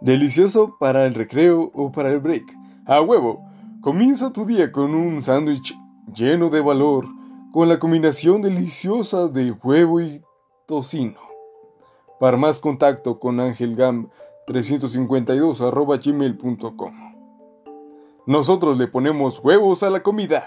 Delicioso para el recreo o para el break. A huevo, comienza tu día con un sándwich lleno de valor, con la combinación deliciosa de huevo y tocino. Para más contacto con Ángel Gam 352 gmail.com. Nosotros le ponemos huevos a la comida.